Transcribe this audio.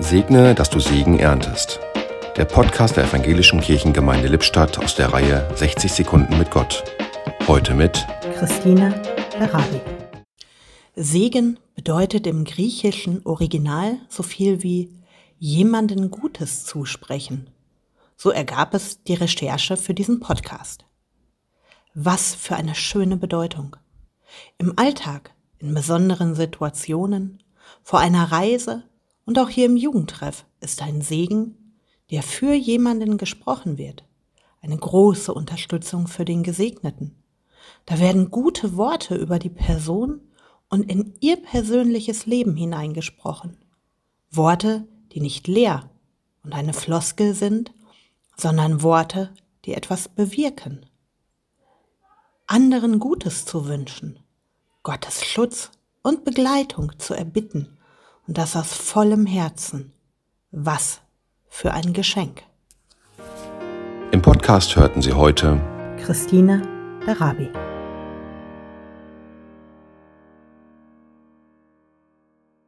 Segne, dass du Segen erntest. Der Podcast der Evangelischen Kirchengemeinde Lippstadt aus der Reihe 60 Sekunden mit Gott. Heute mit Christina Berabi. Segen bedeutet im griechischen Original so viel wie jemanden Gutes zusprechen. So ergab es die Recherche für diesen Podcast. Was für eine schöne Bedeutung. Im Alltag, in besonderen Situationen, vor einer Reise und auch hier im Jugendtreff ist ein Segen, der für jemanden gesprochen wird, eine große Unterstützung für den Gesegneten. Da werden gute Worte über die Person und in ihr persönliches Leben hineingesprochen. Worte, die nicht leer und eine Floskel sind, sondern Worte, die etwas bewirken. Anderen Gutes zu wünschen, Gottes Schutz und Begleitung zu erbitten und das aus vollem Herzen. Was für ein Geschenk. Im Podcast hörten Sie heute Christine Berabi.